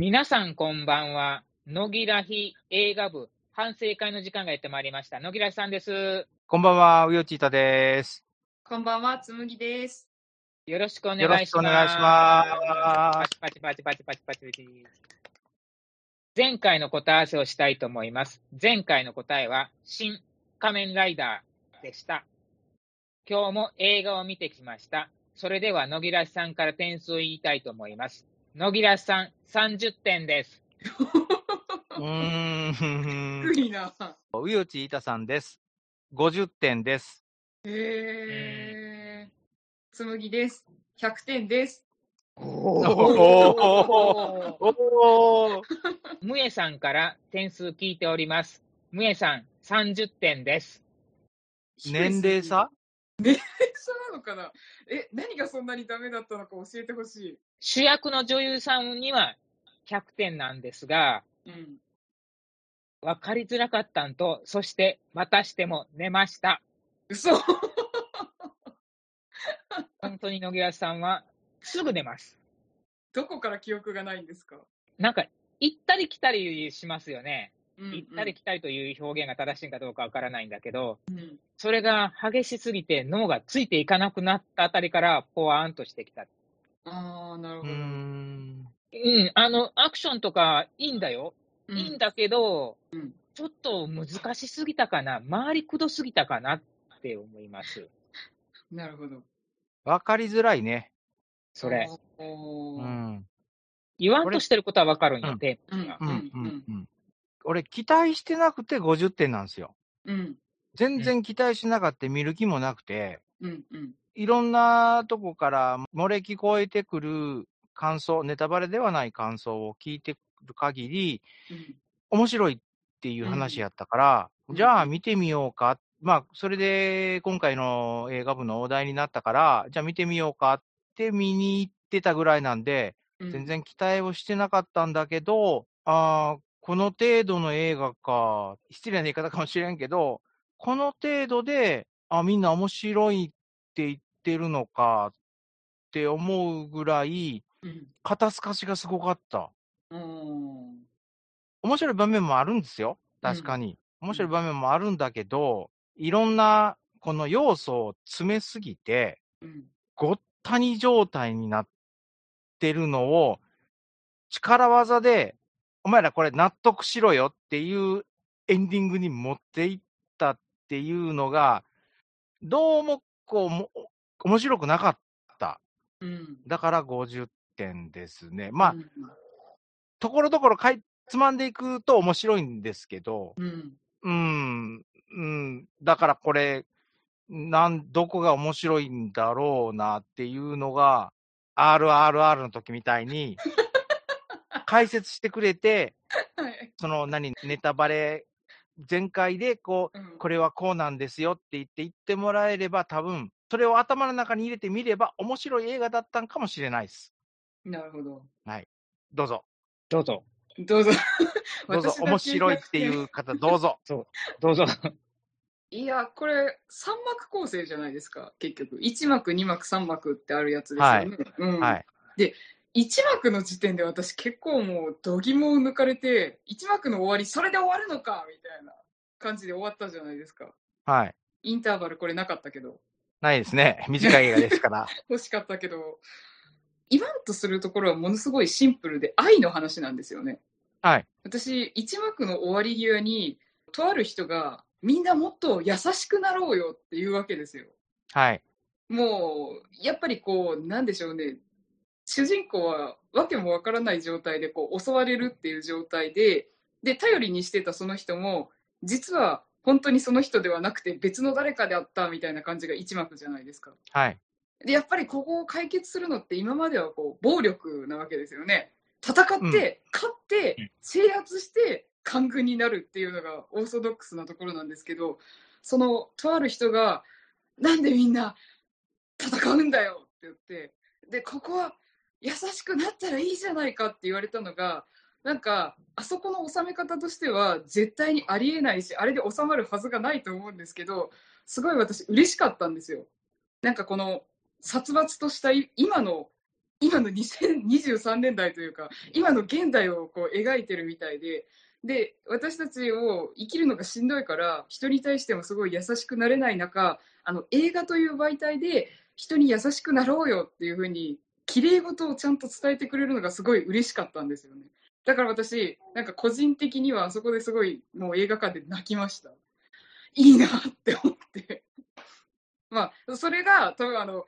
皆さんこんばんは。野木らひ映画部反省会の時間がやってまいりました。野木らひさんです。こんばんは、うよちいたです。こんばんは、つむぎです。よろしくお願いしよろしくお願いしますパチパチパチパチパチパチパチ。前回の答え合わせをしたいと思います。前回の答えは、新仮面ライダーでした。今日も映画を見てきました。それでは、野木らしさんから点数を言いたいと思います。野木らしさん、30点です。うーん。低いな。うよちいたさんです。50点です。へー。つむぎです。100点です。おおーおーむえさんから点数聞いております。むえさん、30点です。年齢差？年齢差なのかな？え、何がそんなにダメだったのか教えてほし主役の女優さんには100点なんですが、い。うん。分かりづらかったんと、そして、またしても寝ました。嘘本当に野際さんは、すぐ寝ます。どこから記憶がないんですか？なんか、行ったり来たりしますよね。うん行ったり来たりという表現が正しいかどうかわからないんだけど、うん。それが激しすぎて脳がついていかなくなったあたりから、ポワーンとしてきた。あー、なるほど。ん。うん、あの、アクションとかいいんだよ。うんいいんだけど、うんちょっと難しすぎたかな、回りくどすぎたかなって思います。なるほど。わかりづらいね。それ。言わんとしてることはわかるんよ、うんテーマが俺、期待してなくて50点なんですよ。うん。全然期待しなかった見る気もなくて、うん。うん。いろんなとこから漏れ聞こえてくる感想、ネタバレではない感想を聞いてくる限り、うん。面白いっていう話やったから、うんじゃあ見てみようか。まあ、それで今回の映画部のお題になったから、じゃあ見てみようかって見に行ってたぐらいなんで、うん全。然期待をしてなかったんだけど、ああ、この程度の映画か、失礼な言い方かもしれんけど、この程度で、あ、みんな面白いって言ってるのかって思うぐらい、うん。肩透かしがすごかった。うん。面白い場面もあるんですよ。確かに。面白い場面もあるんだけど、いろんなこの要素を詰めすぎて、うん。ごったに状態になってるのを、力技で、お前らこれ納得しろよっていうエンディングに持っていったっていうのが、どうもこうも、面白くなかった。うん。だから50点ですね。まあ、うんところどころかいつまんでいくと面白いんですけど、うん。うん、うん、だからこれ、なん、どこが面白いんだろうなっていうのが、RRR の時みたいに、解説してくれて、はい。その何、ネタバレ全開で、こう、うんこれはこうなんですよって言って言ってもらえれば、多分、それを頭の中に入れてみれば、面白い映画だったんかもしれないです。なるほど。どうぞ。どうぞ、どうぞ。どうぞ、面白いっていう方、どうぞ。どうぞ。いや、これ、3幕構成じゃないですか、結局。1幕、2幕、3幕ってあるやつですよね。うんはい。1幕の時点で私結構もう、度肝を抜かれて、1幕の終わり、それで終わるのかみたいな感じで終わったじゃないですか。はい。インターバルこれなかったけど、ないですね。短い映画ですから。欲しかったけど、言わんとするところはものすごいシンプルで愛の話なんですよね。はい。私、1幕の終わり際に、とある人が、みんなもっと優しくなろうよって言うわけですよ。はい。もう、やっぱりこう、なんでしょうね、主人公はわけもわからない状態でこう襲われるっていう状態で、で、頼りにしてたその人も、実は本当にその人ではなくて別の誰かであったみたいな感じが一幕じゃないですか。はい。で、やっぱりここを解決するのって今まではこう、暴力なわけですよね。戦って、勝ってうん、制圧して、官軍になるっていうのがオーソドックスなところなんですけど、その、とある人が、なんでみんな戦うんだよって言って、で、ここは優しくなったらいいじゃないかって言われたのが、なんか、あそこの収め方としては絶対にありえないし、あれで収まるはずがないと思うんですけど、すごい私嬉しかったんですよ。なんかこの殺伐とした今の今の2023年代というか、今の現代をこう描いてるみたいで、で、私たちを生きるのがしんどいから、人に対してもすごい優しくなれない中、あの映画という媒体で人に優しくなろうよっていうふうに、綺麗事をちゃんと伝えてくれるのがすごい嬉しかったんですよね。だから私、なんか個人的にはあそこですごいもう映画館で泣きました。いいなって思って。まあ、それが多分あの、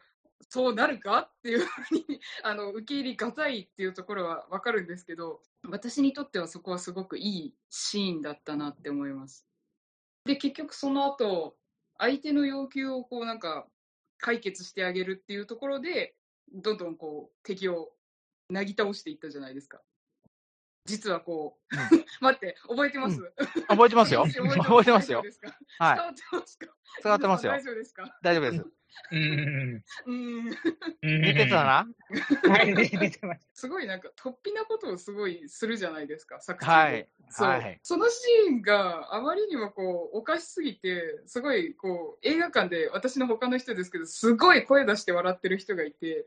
そうなるかっていうふうに あの受け入れがたいっていうところは分かるんですけど私にとってはそこはすごくいいシーンだったなって思います。で結局その後相手の要求をこうなんか解決してあげるっていうところでどんどんこう敵をなぎ倒していったじゃないですか。実はこう、待って覚えてます、覚えてますよ。覚覚えてますよはい。伝わってますか？伝わってますよ大。丈夫ですか？大丈夫です。うん。うんうん見てたな。はい、出てます。すごいなんか突飛なことをすごいするじゃないですか、作中で。はいそう、はいそのシーンがあまりにもこうおかしすぎて、すごいこう映画館で私の他の人ですけど、すごい声出して笑ってる人がいて、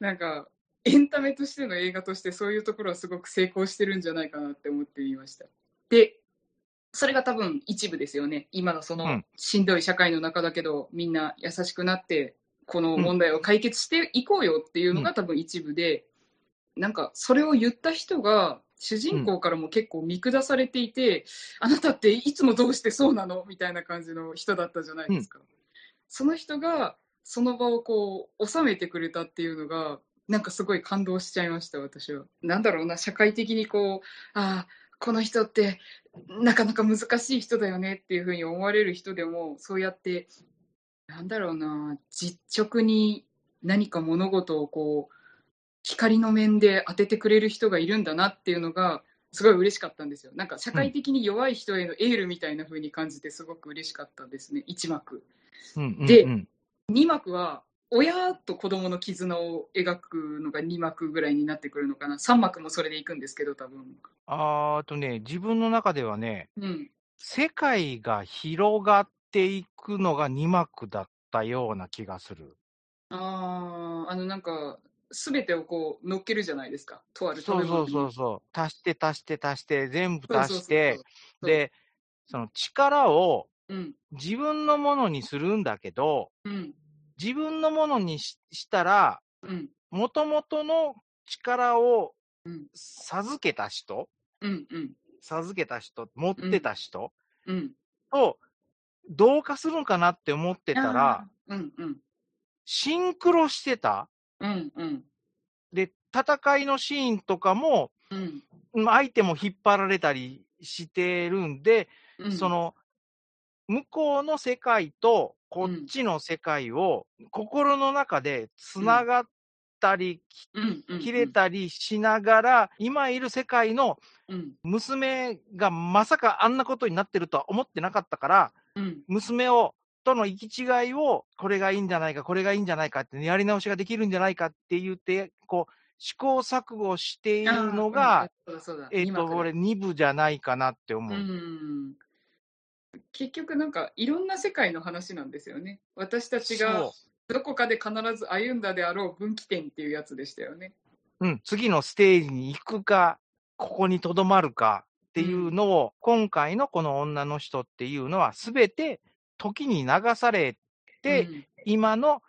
なんかエンタメとしての映画としてそういうところはすごく成功してるんじゃないかなって思ってみました。で、それが多分一部ですよね。今のそうのんしんどい社会の中だけど、みんな優しくなって、この問題を解決していこうよっていうのが多分一部で、なんかそれを言った人が主人公からも結構見下されていて、あなたっていつもどうしてそうなのみたいな感じの人だったじゃないですか。その人がその場をこう収めてくれたっていうのがなんかすごい感動しちゃいました私は。なんだろうな社会的にこうああこの人ってなかなか難しい人だよねっていうふうに思われる人でもそうやってなんだろうな実直に何か物事をこう光の面で当ててくれる人がいるんだなっていうのがすごい嬉しかったんですよ。なんか社会的に弱い人へのエールみたいな風に感じてすごく嬉しかったですね、1幕。うんうんでうん2幕は親と子供の絆を描くのが2幕ぐらいになってくるのかな。3幕もそれでいくんですけど、多分。あーとね、自分の中ではね、うん。世界が広がっていくのが2幕だったような気がする。ああ、あのなんか、すべてをこう乗っけるじゃないですか。とあるそうそうそうそう。足して足して足して、全部足して、で、その力をうん。自分のものにするんだけど、うん。自分のものにししたら、うん。もともとの力をうん授けた人、うん。うん。授けた人、持ってた人うん。と同化するんかなって思ってたら、うん。うん。シンクロしてた。うん。うん。で、戦いのシーンとかも、うん。うん相手も引っ張られたりしてるんで、うん。その、向こうの世界とこっちの世界を心の中でつながったり。切れたりしながら、今いる世界のうん。娘がまさかあんなことになってるとは思ってなかったから、うん。娘を、との行き違いを、これがいいんじゃないか、これがいいんじゃないかって、やり直しができるんじゃないかって言って、こう、試行錯誤しているのあが、えっ、と、二幕だ俺、2部じゃないかなって思う。うん結局なんかいろんな世界の話なんですよね。私たちがどこかで必ず歩んだであろう分岐点っていうやつでしたよね。うん、次のステージに行くか、ここにとどまるかっていうのを、今回のこの女の人っていうのは、すべて時に流されて、今の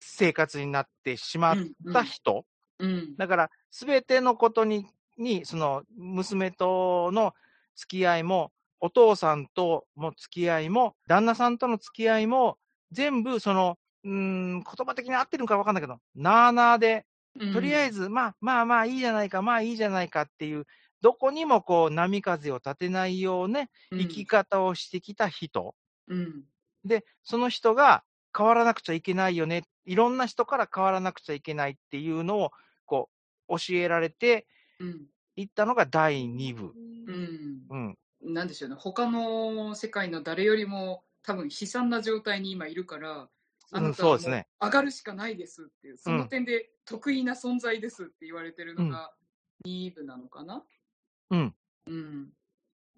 生活になってしまった人。うん、うん、だから、すべてのことに、に、その、娘との付き合いも、お父さんとも付き合いも、旦那さんとの付き合いも、全部、その、うーん、言葉的に合ってるのか分かんないけど、なあなあで、とりあえず、ず、まあまあまあいいじゃないか、まあいいじゃないかっていう、どこにもこう波風を立てないような生き方をしてきた人。うん、で、その人が変わらなくちゃいけないよね。いろんな人から変わらなくちゃいけないっていうのを、こう、教えられてうん、いったのが第2部。うん、うん。なんでしょうね。他の世界の誰よりも多分悲惨な状態に今いるから、あうんなたはもそうですね上がるしかないですっていう、その点で得意な存在ですって言われてるのが2部なのかな？うん。うん、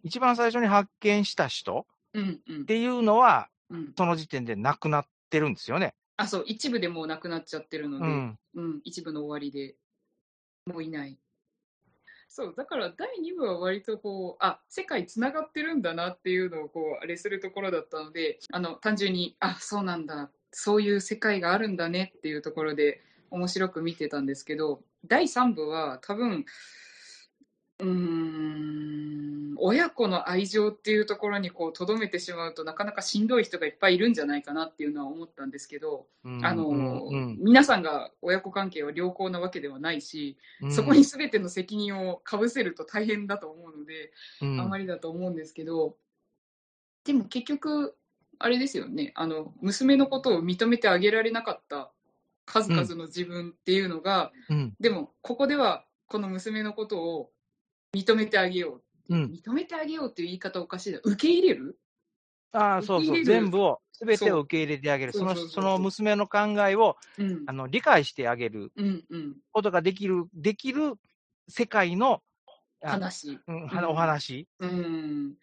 一番最初に発見した人うん、うんっ、ていうのは、うん、その時点で亡くなってるんですよね。あ、そう、一部でもうなくなっちゃってるので、うん。うん、一部の終わりでもういない。そう、だから第2部は割とこう、あ、世界つながってるんだなっていうのをこう、あれするところだったので、あの、単純に、あ、そうなんだ、そういう世界があるんだねっていうところで面白く見てたんですけど、第3部は多分、うーん、親子の愛情っていうところにこう、とどめてしまうとなかなかしんどい人がいっぱいいるんじゃないかなっていうのは思ったんですけど、うんあの、うん皆さんが親子関係は良好なわけではないし、うん。そこに全ての責任をかぶせると大変だと思うので、うん。あまりだと思うんですけど、でも結局、あれですよね、あの、娘のことを認めてあげられなかった数々の自分っていうのが、うん。でも、ここではこの娘のことを認めてあげよう。うん。認めてあげようっていう言い方おかしいな。受け入れる？ああ、そうそう。全部を、すべてを受け入れてあげる。その、その娘の考えを、うんあ。の、理解してあげるうんうん。ことができる、できる世界の、あ話。うん、はお話。うん。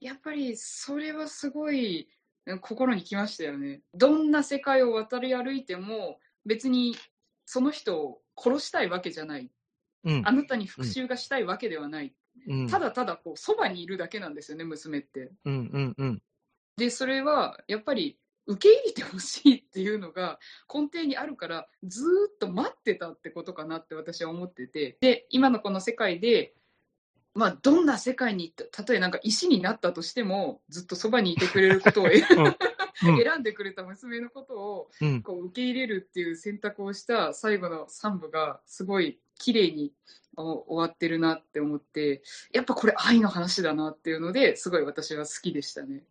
やっぱりそれはすごいうん心にきましたよね。どんな世界を渡り歩いても別にその人を殺したいわけじゃない。うんあ。なたに復讐がしたいわけではない。うん。ただただこうそばにいるだけなんですよね、娘って。うん、うん、うん。で、それはやっぱり受け入れてほしいっていうのが根底にあるからずーっと待ってたってことかなって私は思ってて。で、今のこの世界でまあ、どんな世界に、たとえなんか石になったとしても、ずっとそばにいてくれることを選うん 選んでくれた娘のことをうん。こう受け入れるっていう選択をした最後の3部がすごい綺麗にお終わってるなって思って、やっぱこれ愛の話だなっていうのですごい私は好きでしたね。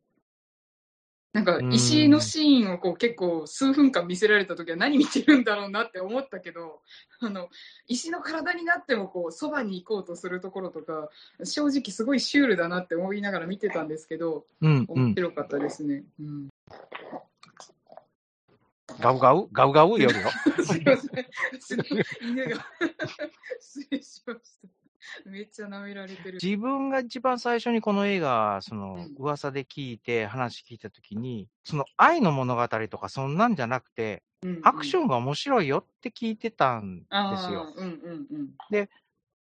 なんかうん石のシーンをこう結構数分間見せられた時は何見てるんだろうなって思ったけど、あの、石の体になってもこうそばに行こうとするところとか、正直すごいシュールだなって思いながら見てたんですけど、うん、うん。面白かったですね。うんガウガウ？ガウガウ？夜よ。すいません。犬が失礼しました。めっちゃ舐められてる。自分が一番最初にこの映画、そのうん噂で聞いて、話聞いたときに、その愛の物語とかそんなんじゃなくて、アクシンョンが面白いよって聞いてたんですよ。。うんうんうん。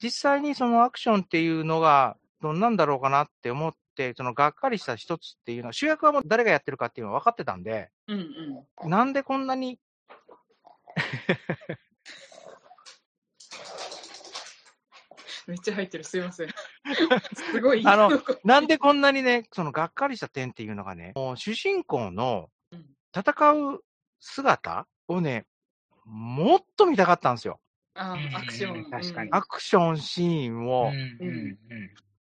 実際にそのアクションっていうのが、どんなんだろうかなって思って、そのがっかりした一つっていうのは、主役はもう誰がやってるかっていうのは分かってたんで、うんうん。なんでこんなに、めっちゃ入ってる。すいません。すごい。あの なんでこんなにね、そのがっかりした点っていうのがね、もう主人公のうん戦う姿をね、もっと見たかったんですよ。あーアクション。うん確かにうんアクションシーンを、うんうん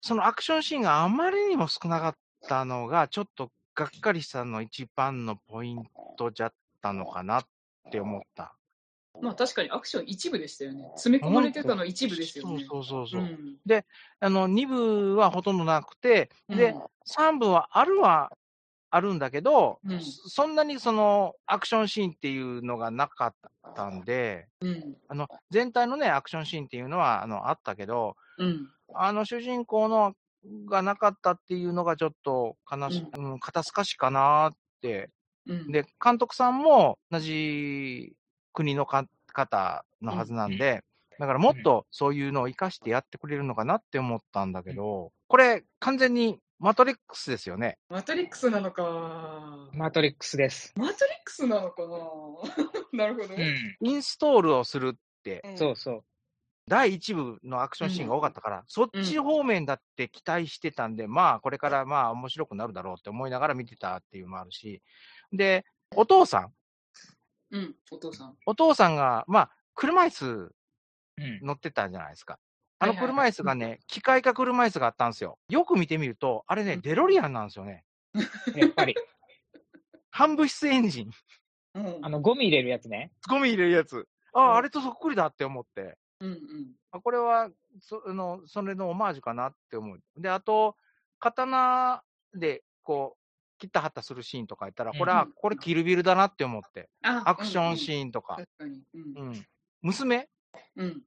そのアクションシーンがあまりにも少なかったのが、ちょっとがっかりしたの一番のポイントじゃったのかなって思った。まあ確かにアクション一部でしたよね。詰め込まれてたの一部ですよね。そうそうそうそう。んあの、2部はほとんどなくて、で、3部はあるはあるんだけど、うんそそんなにそのアクションシーンっていうのがなかったんで、うん。あの、全体のね、アクションシーンっていうのは、あの、あったけど、うん。あの主人公のがなかったっていうのがちょっと悲し、うん、肩透かしかなって。うん。で、監督さんも同じ国のか方のはずなんで、だからもっとそういうのを活かしてやってくれるのかなって思ったんだけど、これ完全にマトリックスですよね。マトリックスなのか。マトリックスです。マトリックスなのかな なるほど。うん。インストールをするって、うんそうそう。第1部のアクションシーンが多かったから、そっち方面だって期待してたんで、まあ、これからまあ面白くなるだろうって思いながら見てたっていうのもあるし、で、お父さん、うん、お父さん。お父さんが、まあ、車椅子うん。乗ってたじゃないですか。あのはいはい車椅子がね、機械化車椅子があったんですよ。よく見てみると、あれね、うんデロリアンなんですよね。やっぱり、半物質エンジン、うん。あの、ゴミ入れるやつね。ゴミ入れるやつ。あうんあ、あれとそっくりだって思って。うんうん。あこれはそあの、それのオマージュかなって思う。で、あと、刀で、こう、切ったはったするシーンとか言ったら、これは、うんこれキルビルだなって思って。あアクションーシーンとか。確かに。うん。うん。娘？うん。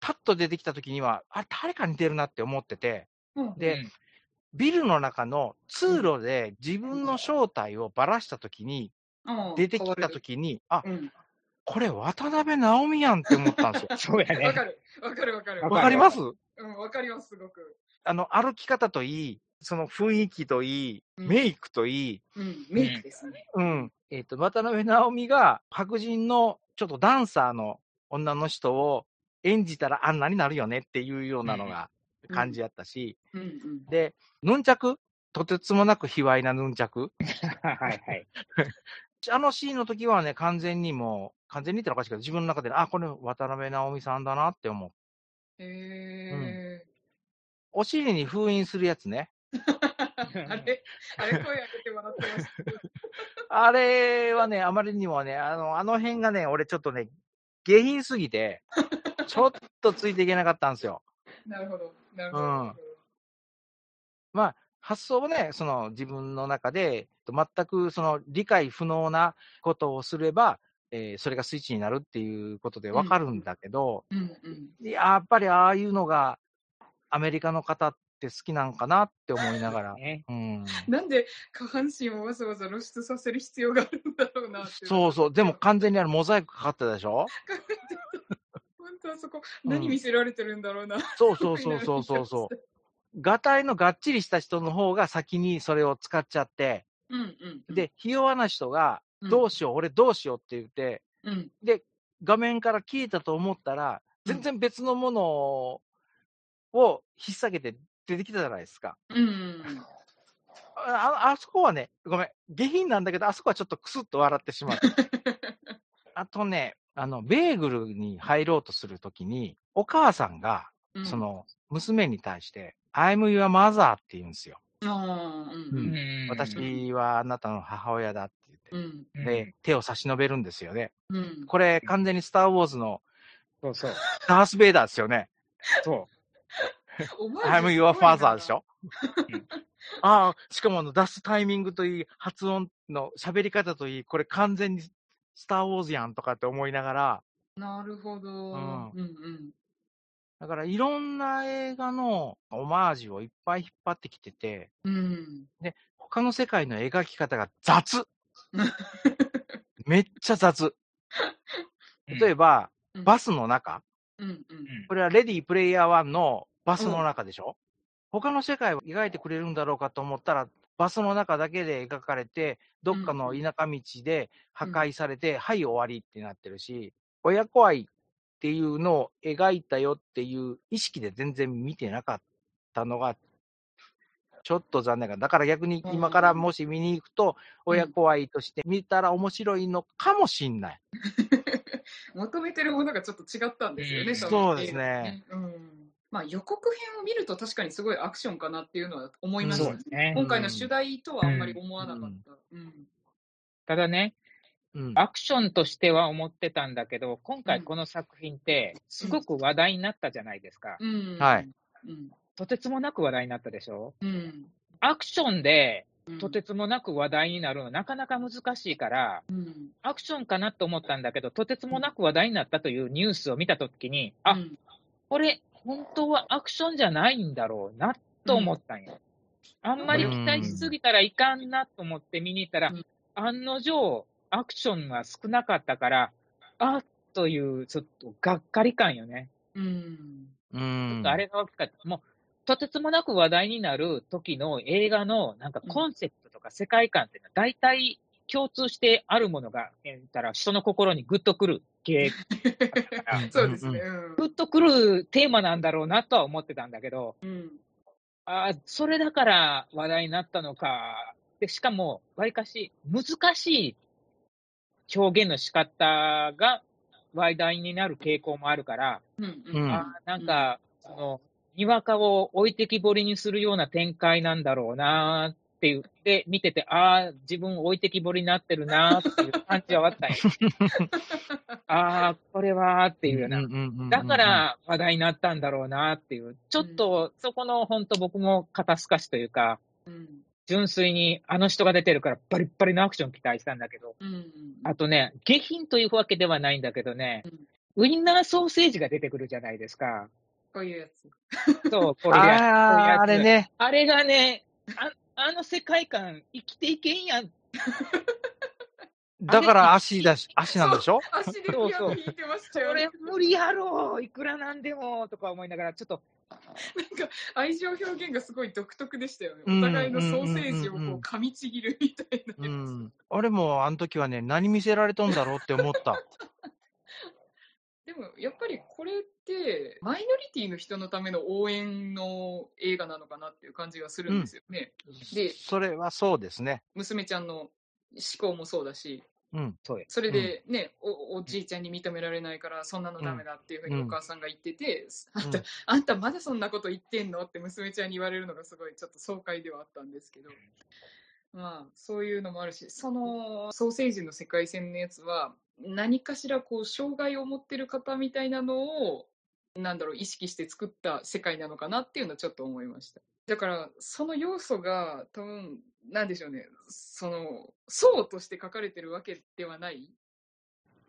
パッと出てきた時には、あれ、誰か似てるなって思ってて、うん。でうんビルの中の通路で自分の正体をばらした時に、ああ出てきたときに、あ、これ渡辺直美やんって思ったんですよ。うん。そうやねわ。かる。わかるわかる。わかります？うん、わかります、すごく。あの、歩き方といい、その雰囲気といい、うんメイクといい、うん、メイクですね。うん。えっ、と、渡辺直美が白人のちょっとダンサーの女の人を演じたらあんなになるよねっていうようなのがうん感じやったし、うんうん。で、ヌンチャク？とてつもなく卑猥なヌンチャク はいはい。あのシーンの時はね、完全にもう、完全に言ったらおかしいけど、自分の中で、あ、これ渡辺直美さんだなって思う。へえ。お尻に封印するやつね。あれ、あれ、声上げて笑ってました。あれはね、あまりにもね、あの、あの辺がね、俺ちょっとね、下品すぎて、ちょっとついていけなかったんですよ。なるほど。なるほど。うんまあ、発想をね、その自分の中で、全くその理解不能なことをすれば、えーそれがスイッチになるっていうことでわかるんだけど、うんうん。やっぱりああいうのがアメリカの方って好きなんかなって思いながら。ね、うん、なんで下半身をわざわざ露出させる必要があるんだろうなって。そうそう。でも完全にあれモザイクかかってたでしょ？本当はそこ、うん何見せられてるんだろうな。そうそうそうそうそうそう。ガタイのがっちりした人の方が先にそれを使っちゃって、うんうんうん。で、ひ弱な人が、うん、どうしよう、俺どうしようって言って、うん。で、画面から消えたと思ったら、全然別のものを引っ提げて出てきたじゃないですか。うんうん。ああそこはね、ごめん、下品なんだけど、あそこはちょっとクスッと笑ってしまった。あとね、あの、ベーグルに入ろうとするときに、お母さんが、うんそ、の、娘に対して、I'm your mother って言うんですよ。ああ、うんううんん。私はあなたの母親だって言って。で、手を差し伸べるんですよね。うん。これ、完全にスター・ウォーズのそうそう。ダース・ベイダーですよね。そお前 I'm your father でしょ？うんああ、しかもあの出すタイミングといい、発音の喋り方といい、これ完全にスター・ウォーズやんとかって思いながら、なるほど。んうんうん。だからいろんな映画のオマージュをいっぱい引っ張ってきてて、うん。他の世界の描き方が雑 めっちゃ雑。う。例えば、うんバスの中、うんうん。うんこれはレディープレイヤー1のバスの中でしょ、他の世界を描いてくれるんだろうかと思ったら、バスの中だけで描かれて、どっかの田舎道で破壊されて、はい、終わりってなってるし、親子愛っていうのを描いたよっていう意識で全然見てなかったのが、ちょっと残念かだから逆に今からもし見に行くと、親子愛として見たら面白いのかもしんない。求めてるものがちょっと違ったんですよね、そうですね。うん。まあ予告編を見ると確かにすごいアクションかなっていうのは思いましたねそうで。すね。今回の主題とはあんまり思わなかった。うん。ただね、うん。アクションとしては思ってたんだけど、今回この作品って、すごく話題になったじゃないですか。うん。はい。うん。とてつもなく話題になったでしょ？うん。アクションでうんとてつもなく話題になるのなかなか難しいから、うん。アクションかなと思ったんだけど、とてつもなく話題になったというニュースを見たときに、あ、うんこれ、本当はアクションじゃないんだろうなと思ったんよ。あんまり期待しすぎたらいかんなと思って見に行ったら、うん案の定、アクションが少なかったから、あっという、ちょっとがっかり感よね。うん。うん。あれが大きかった。もう、とてつもなく話題になる時の映画のなんかコンセプトとか世界観っていうのは、大体共通してあるものが、言ったら人の心にグッとくる系 そうですね。うんグッとくるテーマなんだろうなとは思ってたんだけど、うん。あーそれだから話題になったのか。で、しかも、わりかし難しい表現の仕方が話題になる傾向もあるから、うん。うんあーなんか、その、にわかを置いてきぼりにするような展開なんだろうなって言って、見てて、ああ、自分置いてきぼりになってるなっていう感じはあったんよ。ああ、これはっていうような。だか、ら話題になったんだろうなっていう、ちょっとそこの本当僕も肩透かしというか、うん。純粋にあの人が出てるからバリッバリのアクション期待したんだけど、うん。あとね、下品というわけではないんだけどね、ウインナーソーセージが出てくるじゃないですか。こういうやつ。そう、これやこういうやつあれね。あれがね、ああの世界観生きていけんやん。だから足だし、足なんでしょ？足でピアノ弾いてましたよねそれ。無理やろいくらなんでもとか思いながら、ちょっと、なんか愛情表現がすごい独特でしたよね。うんお互いのソーセージをうんうんうんうこうん噛みちぎるみたいなう。ん。俺もあの時はね、何見せられとんだろうって思った。でもやっぱりこれってマイノリティの人のための応援の映画なのかなっていう感じがするんですよね。でそれはそうですね。娘ちゃんの思考もそうだし、うん。そう。それでね、おおじいちゃんに認められないからそんなのダメだっていうふうにうんお母さんが言ってて、うんあんたあんたまだそんなこと言ってんのって娘ちゃんに言われるのがすごいちょっと爽快ではあったんですけど。まあ、そういうのもあるし、そのソーセージの世界線のやつは、何かしらこう障害を持ってる方みたいなのを、なんだろう、意識して作った世界なのかなっていうのはちょっと思いました。だから、その要素が多分、なんでしょうね、その、層として書かれてるわけではない。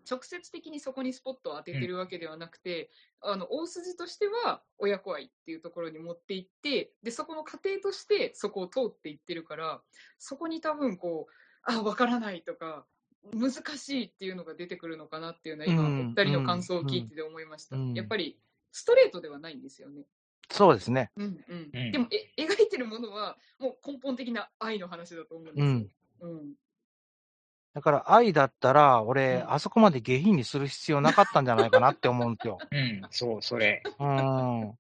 直接的にそこにスポットを当ててるわけではなくて、あの大筋としては親子愛っていうところに持っていってでそこの過程としてそこを通っていってるからそこに多分こうあ分からないとか難しいっていうのが出てくるのかなっていうのは今、うん。お二人の感想を聞いてて思いました、うん。やっぱりストレートではないんですよね、そうですね。うんうんうんでもえ描いてるものはもう根本的な愛の話だと思うんですよ、うん。うんだから愛だったら、俺、うんあそこまで下品にする必要なかったんじゃないかなって思うんですよ。うん、そう、それ。うん。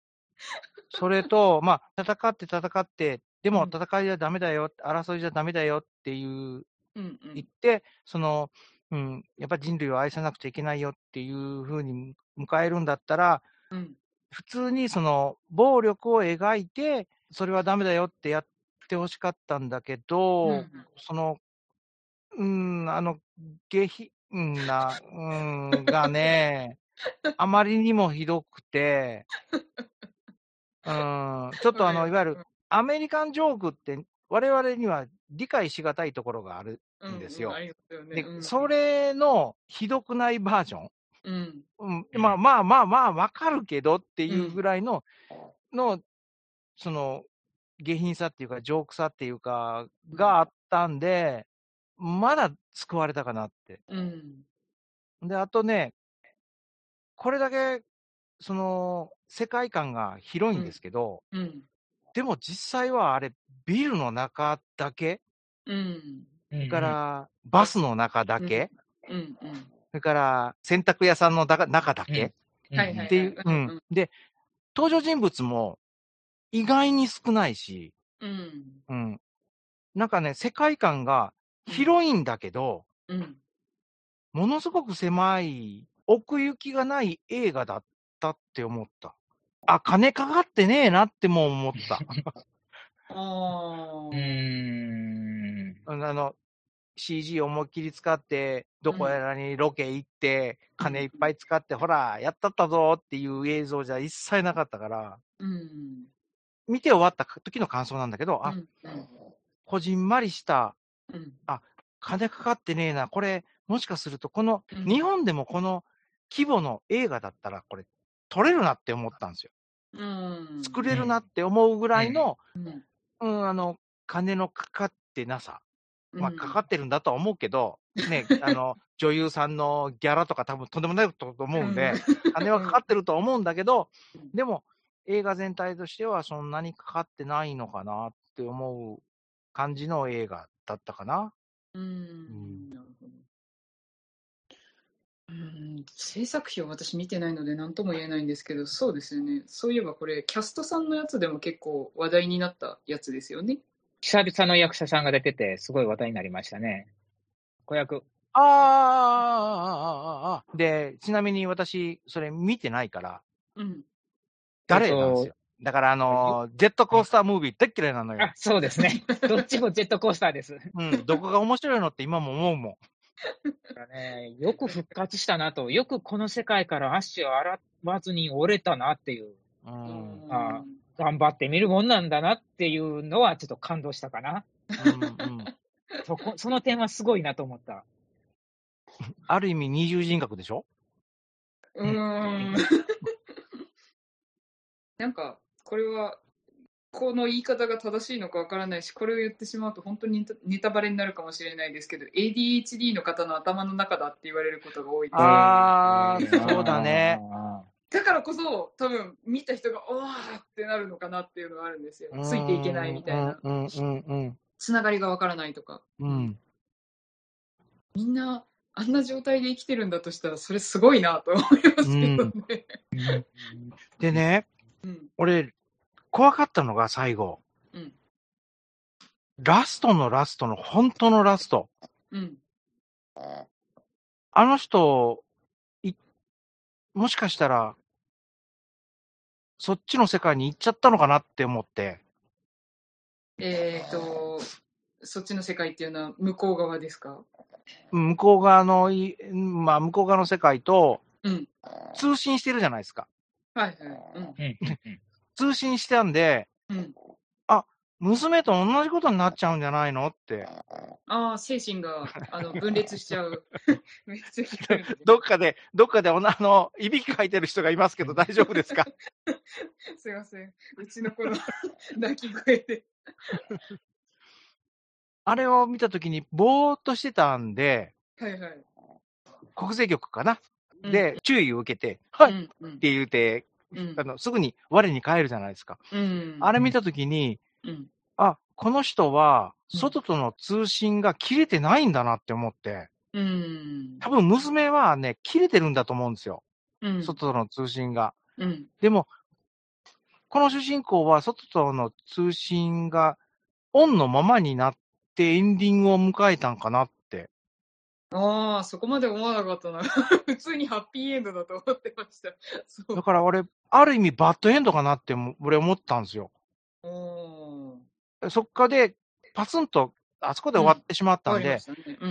それと、まあ、戦って戦って、でもうん戦いじゃダメだよ、争いじゃダメだよっていううんうん言って、その、うん、やっぱ人類を愛さなくちゃいけないよっていうふうに迎えるんだったら、うん普通にその暴力を描いて、それはダメだよってやってほしかったんだけど、うんその、うん、あの、下品な、うん、がね、あまりにもひどくて、うん、ちょっとあの、いわゆるアメリカンジョークって、我々には理解しがたいところがあるんですよ。うんで、うん。それのひどくないバージョン。うん。うん、まあまあまあまあ、わかるけどっていうぐらいの、の、その、下品さっていうか、ジョークさっていうか、があったんで、まだ救われたかなって。うん。で、あとね、これだけ、その、世界観が広いんですけど、うん。でも実際はあれ、ビルの中だけ、うん。か、らバスの中だけ、うんうんそれから洗濯屋さんのだか中だけ、うんはいはいっていう、ううんん。で、登場人物も意外に少ないし、うんうん。なんかね、世界観が広いんだけど、うんものすごく狭い、奥行きがない映画だったって思った。あ、金かかってねえなっても思った。ああうーん。あの、CG 思いっきり使って、どこやらにロケ行って、金いっぱい使って、ほら、やったったぞっていう映像じゃ一切なかったから、うん見て終わった時の感想なんだけど、あ、うんこじんまりした、うん。金かかってねえな、これ、もしかすると、この、うん。日本でもこの規模の映画だったら、これ、撮れるなって思ったんですよ。うん。作れるなって思うぐらいの、うん。うん、あの、金のかかってなさ。まあ、うんかかってるんだとは思うけど、ね、あの、女優さんのギャラとか多分とんでもないことと思うんで、金はかかってると思うんだけどうん、でも、映画全体としてはそんなにかかってないのかなって思う感じの映画だったかな。うん。なるほど。うん。制作費を私見てないので何とも言えないんですけどそうですよね。そういえばこれキャストさんのやつでも結構話題になったやつですよね久々の役者さんが出てて、すごい話題になりましたね。子役。あーあー、あーあー、あーで、ちなみに私、それ見てないから、うん誰なんですよ。だから、あのージェットコースタームービー大っ嫌いなのよあ。、そうですね。どっちもジェットコースターです。うん、どこが面白いのって今も思うもん。だからね、よく復活したなと、よくこの世界から足を洗わずに折れたなっていう、うん。うんあ頑張ってみるもんなんだなっていうのはちょっと感動したかな。うん そこ、その点はすごいなと思った。ある意味二重人格でしょ？うーん なんかこれはこの言い方が正しいのかわからないし、これを言ってしまうと本当にネタネタバレになるかもしれないですけど、ADHD の方の頭の中だって言われることが多いです。あーそうだね。だからこそ、多分見た人が、おーってなるのかなっていうのがあるんですよ。ついていけないみたいな。うんうんうんつながりがわからないとか。うん。うん。みんな、あんな状態で生きてるんだとしたら、それすごいなと思いますけどね。でね、うん。俺、怖かったのが最後。うん。ラストのラストの本当のラスト。うん。あの人、い、もしかしたら、そっちの世界に行っちゃったのかなって思って。えっ、と、そっちの世界っていうのは向こう側ですか？向こう側のい、まあ、向こう側の世界とうん。通信してるじゃないですか。はいはい。うんうん通信してたんで、うん。うん。娘と同じことになっちゃうんじゃないの？って。ああ、精神があの分裂しちゃう。めっちゃ聞どっかで、どっかでおな、あの、いびきかいてる人がいますけど大丈夫ですか？すいません。うちの子の泣き声で。あれを見たときに、ぼーっとしてたんで、はいはい。国税局かな、うんで、注意を受けて、はい、って言うて、うんあの、すぐに我に返るじゃないですか。うん。あれ見たときに、うん。あ、この人は、うん外との通信が切れてないんだなって思って、うん。多分娘はね、切れてるんだと思うんですよ。うん。外との通信が。うん。でも、この主人公は外との通信がオンのままになってエンディングを迎えたんかなって。ああ、そこまで思わなかったな。普通にハッピーエンドだと思ってました。だから俺、ある意味バッドエンドかなっても俺思ったんですよ。おーそっかで、パツンと、あそこで終わってしまったんで、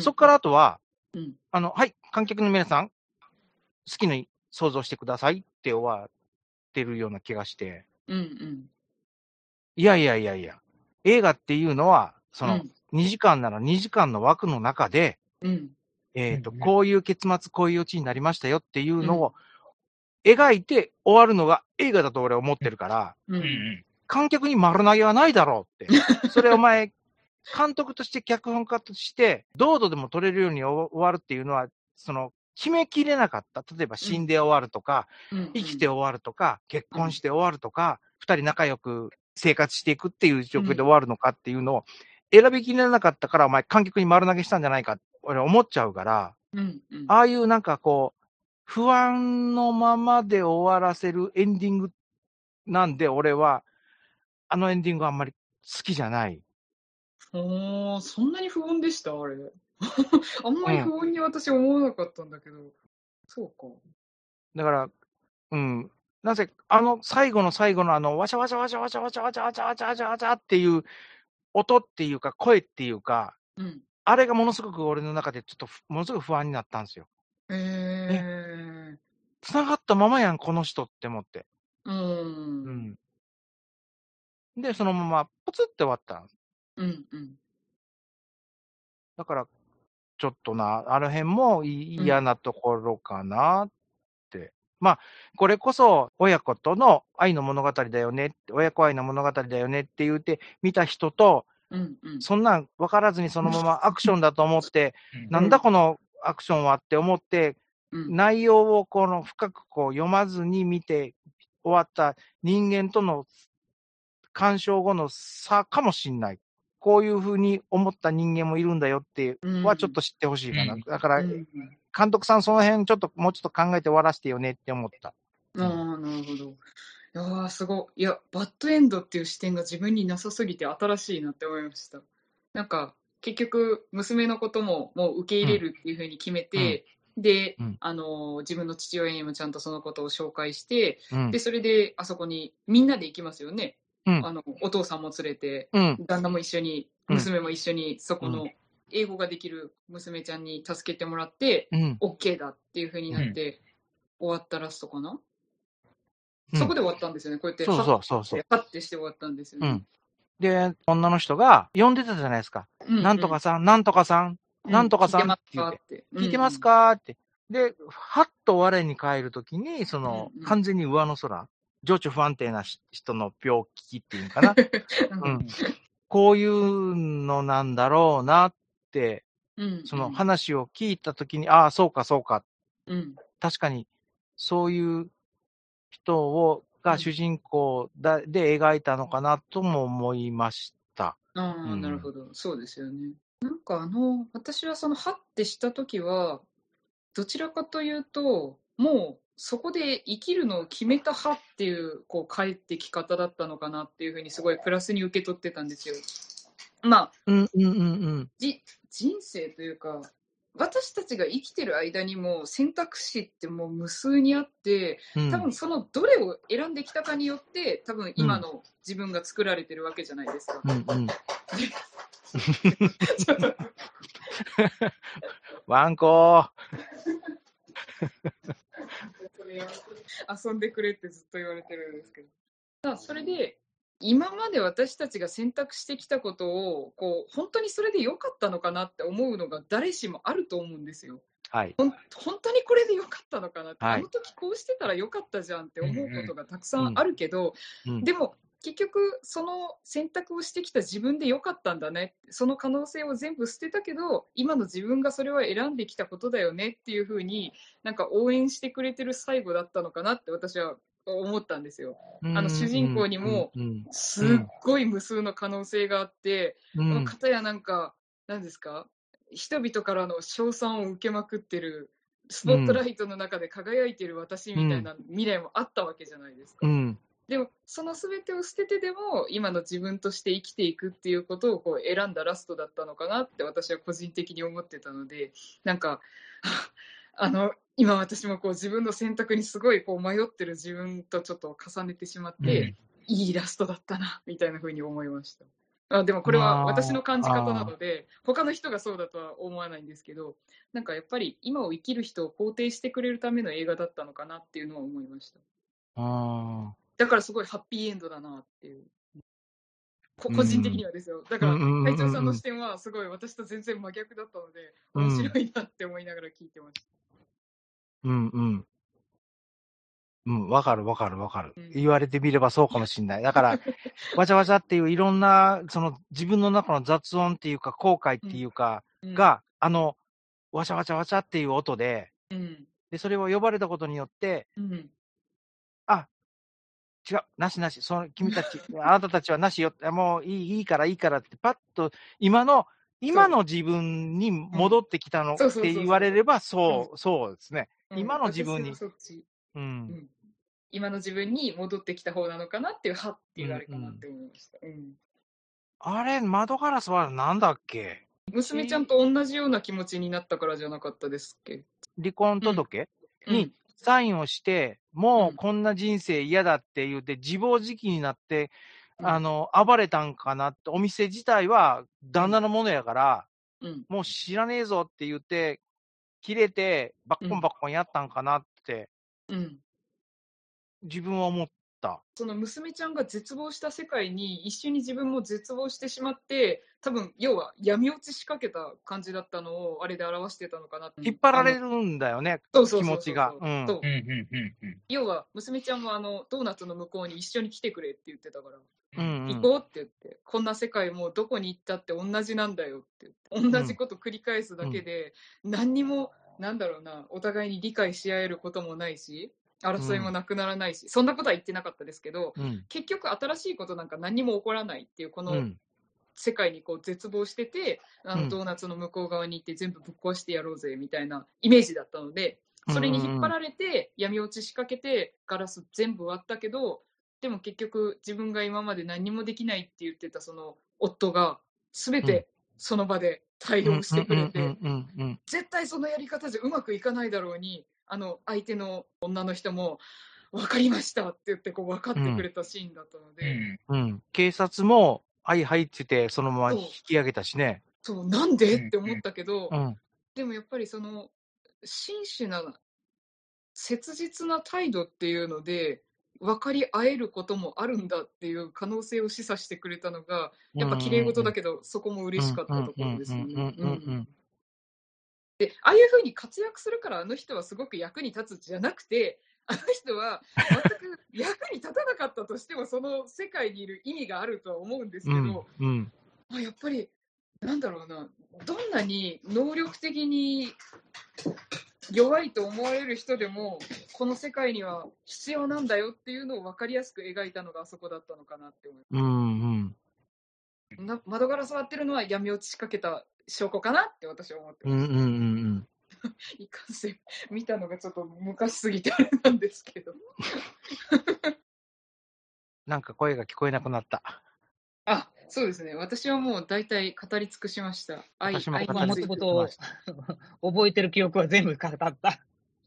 そっからあとは、うん。あの、はい、観客の皆さん、好きに想像してくださいって終わってるような気がして、うんうん。いやいやいやいや、映画っていうのは、その、うん。2時間なら2時間の枠の中で、うん。えっ、と、うん。こういう結末、こういうオチになりましたよっていうのを描いて終わるのが映画だと俺は思ってるから、う。うんん観客に丸投げはないだろうって。それお前、監督として脚本家として、どうとでも撮れるように終わるっていうのは、その、決めきれなかった。例えば死んで終わるとか、うん。生きて終わるとか、結婚して終わるとか、二人仲良く生活していくっていう状況で終わるのかっていうのを選びきれなかったから、お前観客に丸投げしたんじゃないかって俺思っちゃうから、うん。うん。ああいうなんかこう、不安のままで終わらせるエンディングなんで、俺は、あのエンディングはあんまり好きじゃない。おーそんなに不穏でした？あれ。あんまり不穏に私思わなかったんだけど。そうか。だから、うん。なぜ、あの最後の最後のあの、わちゃわちゃわちゃわちゃわちゃわちゃわちゃわちゃわちゃわちゃっていう音っていうか、声っていうか、うん。あれがものすごく俺の中でちょっとふものすごく不安になったんですよ。え？繋がったままやん、この人って思って。ー。う。うんん。で、そのまま、ポツって終わった。うん。うん。だから、ちょっとな、あの辺も嫌なところかなって。まあ、これこそ親子との愛の物語だよね、親子愛の物語だよねって言うて見た人と、うん。うん。そんなん分からずにそのままアクションだと思って、うんなんだこのアクションはって思って、うん。内容をこの深くこう読まずに見て終わった人間との鑑賞後の差かもしんない。こういうふうに思った人間もいるんだよってうんはちょっと知ってほしいかな。うんだから、うん監督さんその辺ちょっともうちょっと考えて終わらせてよねって思った。ああ、なるほど。いやーすごい。いや、バッドエンドっていう視点が自分になさすぎて新しいなって思いました。なんか、結局、娘のことももう受け入れるっていうふうに決めて、で、うんあのー自分の父親にもちゃんとそのことを紹介して、うんで、。それであそこにみんなで行きますよね。うんあの、お父さんも連れて、うん。旦那も一緒に、うん娘も一緒に、そこうの英語ができる娘ちゃんに助けてもらって、うん。OK だっていうふうになって、終わったラストかな、うんそこで終わったんですよね。こうやって、そうそうそうそう。パッてして終わったんですよね。うん。で、女の人が呼んでたじゃないですか。ううなんとかさん、なんとかさん、なんとかさん聞いてますか？って。聞いてますうんか？って。で、はっと我に返るときに、そのうんう、ん完全に上の空。情緒不安定なし人の病気っていうのかな。う うんん。こういうのなんだろうなって、うんその話を聞いたときに、ああ、そうか、そうか。うん確かに、そういう人を、が主人公だで描いたのかなとも思いました。ああ、うんなるほど。そうですよね。なんかあの、私はその、はってしたときは、どちらかというと、もうそこで生きるのを決めた派っていう、こう、帰ってき方だったのかなっていうふうに、すごいプラスに受け取ってたんですよ。まあ、うんうんうんうん。じ人生というか、私たちが生きてる間にも選択肢ってもう無数にあって、うん多分そのどれを選んできたかによって、多分今の自分が作られてるわけじゃないですか。うんうん。ワンコ 遊んでくれってずっと言われてるんですけど。それで、今まで私たちが選択してきたことを、こう、本当にそれで良かったのかなって思うのが誰しもあると思うんですよ。はい。ほん本当にこれで良かったのかなって、はいあの時こうしてたら良かったじゃんって思うことがたくさんあるけど、うんでも結局その選択をしてきた自分で良かったんだね。その可能性を全部捨てたけど今の自分がそれは選んできたことだよねっていうふうになんか応援してくれてる最後だったのかなって私は思ったんですよ。あの主人公にもうんすっごい無数の可能性があって、この方やなんか、なんですか、人々からの称賛を受けまくってる、スポットライトの中で輝いてる私みたいな未来もあったわけじゃないですか。うんでも、その全てを捨ててでも、今の自分として生きていくっていうことをこう選んだラストだったのかなって私は個人的に思ってたので、なんか、あの、今私もこう自分の選択にすごいこう迷ってる自分とちょっと重ねてしまって、いいラストだったな、みたいな風に思いました。あでもこれは私の感じ方なので、他の人がそうだとは思わないんですけど、なんかやっぱり今を生きる人を肯定してくれるための映画だったのかなっていうのは思いました。あだからすごいハッピーエンドだなっていう。こうん個人的にはですよ。だから、うんうんうんうん隊長さんの視点はすごい私と全然真逆だったので、うん面白いなって思いながら聞いてました。ーうんうん。うん、わかるわかるわかるうん。言われてみればそうかもしれない。だから、わちゃわちゃっていういろんな、その自分の中の雑音っていうか、後悔っていうか、うん、が、あの、わちゃわちゃわちゃっていう音で、うん、で、それを呼ばれたことによって、うん、違う、なしなし、その君たち、あなたたちはなしよ、もういいいいからいいからって、パッと、今の、今の自分に戻ってきたのって言われれば、そう、そうですね。うん。今の自分に。今の自分に戻ってきた方なのかなっていう、はっていうあれかなって思いました。うん。あれ、窓ガラスはなんだっけ？娘ちゃんと同じような気持ちになったからじゃなかったですっけ、離婚届、うん。にサインをして、もうこんな人生嫌だって言って、自暴自棄になって、うん。あの、暴れたんかなって、お店自体は旦那のものやから、うん。もう知らねえぞって言って、切れて、バッコンバッコンやったんかなって、うん、自分は思った。その娘ちゃんが絶望した世界に一緒に自分も絶望してしまって多分要は闇落ちしかけた感じだったのをあれで表してたのかなって。引っ張られあるんだよね、気持ちが。うん。そう。うんうんうんうん。要は娘ちゃんもあのドーナツの向こうに一緒に来てくれって言ってたから、うんうん。行こうって言ってこんな世界もうどこに行ったって同じなんだよって言って同じこと繰り返すだけで、何にもなんだろうなお互いに理解し合えることもないし争いもなくならないし、そんなことは言ってなかったですけどうん。結局新しいことなんか何にも起こらないっていうこのうん。世界にこう絶望してて、あうん。のドーナツの向こう側に行って全部ぶっ壊してやろうぜみたいなイメージだったのでそれに引っ張られて闇落ちしかけてガラス全部割ったけどでも結局自分が今まで何もできないって言ってたその夫が全てその場で対応してくれて、うんうんうんうん。絶対そのやり方じゃうまくいかないだろうにあの相手の女の人も分かりましたって言ってこう分かってくれたシーンだったのうで、ん。うん。警察も、はいはいって言って、そのまま引き上げたしね。そうなんで？うんって思ったけど、うん。でもやっぱりその真摯な切実な態度っていうので分かり合えることもあるんだっていう可能性を示唆してくれたのがやっぱ綺麗事だけどそこも嬉しかったところですね。でああいうふうに活躍するからあの人はすごく役に立つじゃなくてあの人は全く役に立たなかったとしても、その世界にいる意味があるとは思うんですけうんど、。うん。まあ、やっぱり、なんだろうな、どんなに能力的に弱いと思われる人でも、この世界には必要なんだよっていうのを分かりやすく描いたのがあそこだったのかなって思いうん。うん。ます。な窓ガラス割ってるのは闇落ちしかけた証拠かなって私は思ってます。うん。うん。うん。いかんせん、見たのがちょっと昔すぎてあれなんですけど。なんか声が聞こえなくなった。あ、そうですね。私はもう大体語り尽くしました。愛私も愛語り尽くしについてとました。覚えてる記憶は全部語った。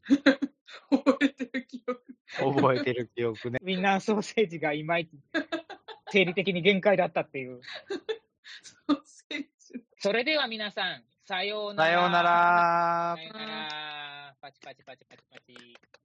覚えてる記憶。覚えてる記憶ね。ウィンナーソーセージがいまいち生理的に限界だったっていう。ソーセージそれでは皆さん、さようなら。さようなら。パチパチパチパチパチ。